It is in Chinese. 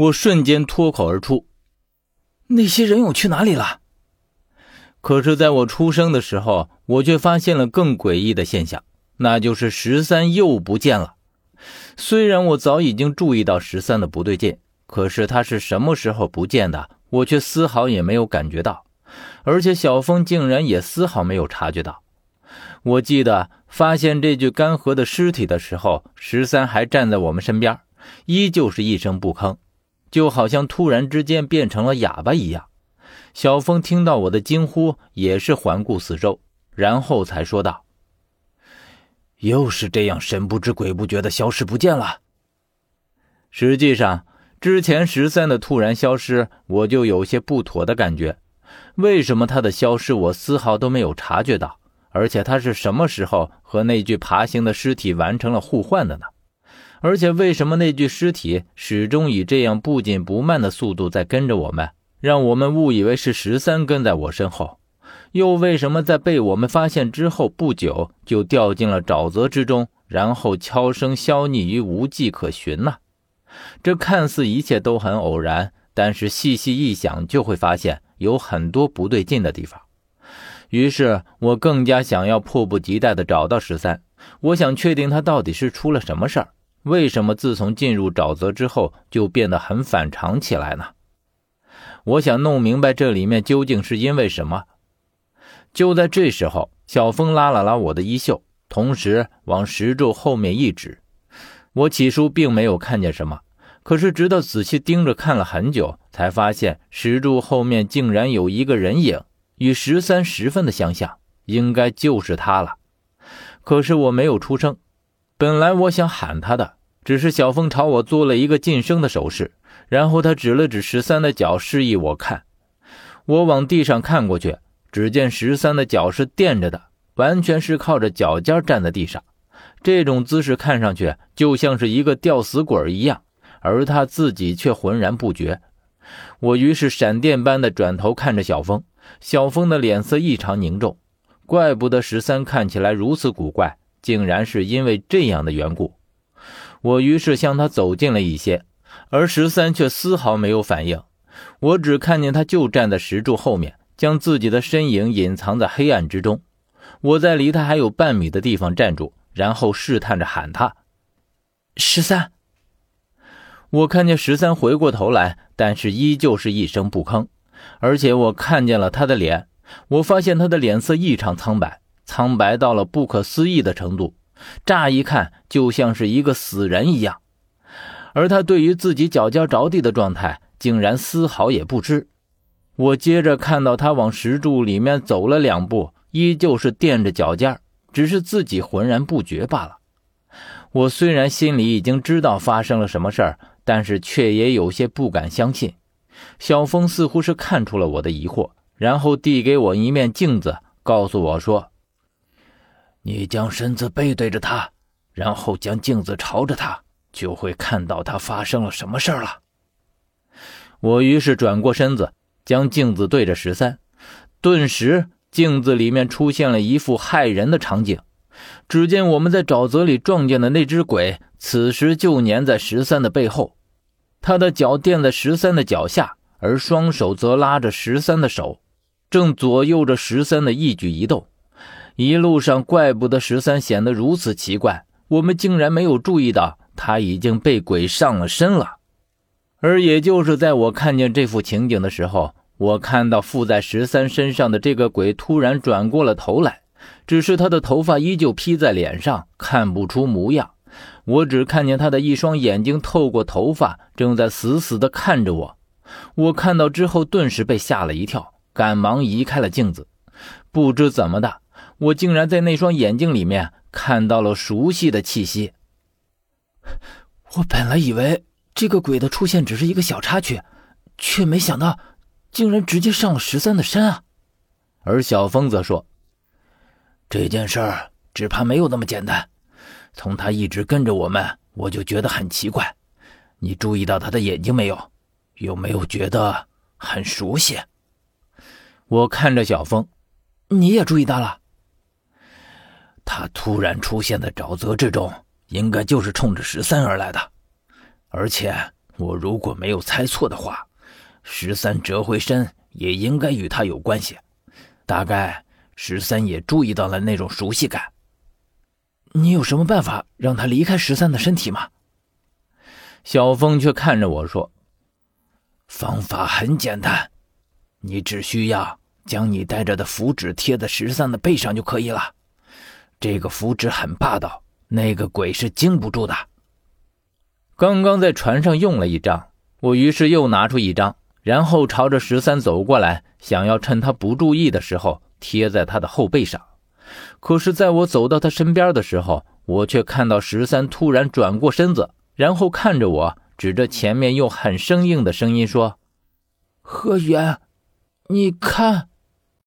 我瞬间脱口而出：“那些人又去哪里了？”可是，在我出生的时候，我却发现了更诡异的现象，那就是十三又不见了。虽然我早已经注意到十三的不对劲，可是他是什么时候不见的，我却丝毫也没有感觉到。而且小峰竟然也丝毫没有察觉到。我记得发现这具干涸的尸体的时候，十三还站在我们身边，依旧是一声不吭，就好像突然之间变成了哑巴一样。小峰听到我的惊呼，也是环顾四周，然后才说道：“又是这样神不知鬼不觉的消失不见了。”实际上，之前十三的突然消失，我就有些不妥的感觉。为什么他的消失我丝毫都没有察觉到？而且他是什么时候和那具爬行的尸体完成了互换的呢？而且为什么那具尸体始终以这样不紧不慢的速度在跟着我们，让我们误以为是十三跟在我身后？又为什么在被我们发现之后不久就掉进了沼泽之中，然后悄声消匿于无迹可寻呢？这看似一切都很偶然，但是细细一想就会发现。有很多不对劲的地方，于是我更加想要迫不及待地找到十三。我想确定他到底是出了什么事儿，为什么自从进入沼泽之后就变得很反常起来呢？我想弄明白这里面究竟是因为什么。就在这时候，小峰拉了拉我的衣袖，同时往石柱后面一指。我起初并没有看见什么。可是，直到仔细盯着看了很久，才发现石柱后面竟然有一个人影，与十三十分的相像，应该就是他了。可是我没有出声，本来我想喊他的，只是小峰朝我做了一个噤声的手势，然后他指了指十三的脚，示意我看。我往地上看过去，只见十三的脚是垫着的，完全是靠着脚尖站在地上，这种姿势看上去就像是一个吊死鬼一样。而他自己却浑然不觉。我于是闪电般的转头看着小峰，小峰的脸色异常凝重，怪不得十三看起来如此古怪，竟然是因为这样的缘故。我于是向他走近了一些，而十三却丝毫没有反应。我只看见他就站在石柱后面，将自己的身影隐藏在黑暗之中。我在离他还有半米的地方站住，然后试探着喊他：“十三。”我看见十三回过头来，但是依旧是一声不吭。而且我看见了他的脸，我发现他的脸色异常苍白，苍白到了不可思议的程度，乍一看就像是一个死人一样。而他对于自己脚尖着地的状态，竟然丝毫也不知。我接着看到他往石柱里面走了两步，依旧是垫着脚尖，只是自己浑然不觉罢了。我虽然心里已经知道发生了什么事儿。但是却也有些不敢相信，小峰似乎是看出了我的疑惑，然后递给我一面镜子，告诉我说：“你将身子背对着他，然后将镜子朝着他，就会看到他发生了什么事儿了。”我于是转过身子，将镜子对着十三，顿时镜子里面出现了一副骇人的场景。只见我们在沼泽里撞见的那只鬼，此时就粘在十三的背后。他的脚垫在十三的脚下，而双手则拉着十三的手，正左右着十三的一举一动。一路上，怪不得十三显得如此奇怪，我们竟然没有注意到他已经被鬼上了身了。而也就是在我看见这幅情景的时候，我看到附在十三身上的这个鬼突然转过了头来，只是他的头发依旧披在脸上，看不出模样。我只看见他的一双眼睛透过头发，正在死死地看着我。我看到之后，顿时被吓了一跳，赶忙移开了镜子。不知怎么的，我竟然在那双眼睛里面看到了熟悉的气息。我本来以为这个鬼的出现只是一个小插曲，却没想到，竟然直接上了十三的身啊！而小峰则说：“这件事儿只怕没有那么简单。”从他一直跟着我们，我就觉得很奇怪。你注意到他的眼睛没有？有没有觉得很熟悉？我看着小峰，你也注意到了。他突然出现在沼泽之中，应该就是冲着十三而来的。而且我如果没有猜错的话，十三折回身也应该与他有关系。大概十三也注意到了那种熟悉感。你有什么办法让他离开十三的身体吗？小峰却看着我说：“方法很简单，你只需要将你带着的符纸贴在十三的背上就可以了。这个符纸很霸道，那个鬼是经不住的。刚刚在船上用了一张，我于是又拿出一张，然后朝着十三走过来，想要趁他不注意的时候贴在他的后背上。可是，在我走到他身边的时候，我却看到十三突然转过身子。”然后看着我，指着前面，用很生硬的声音说：“何源，你看。”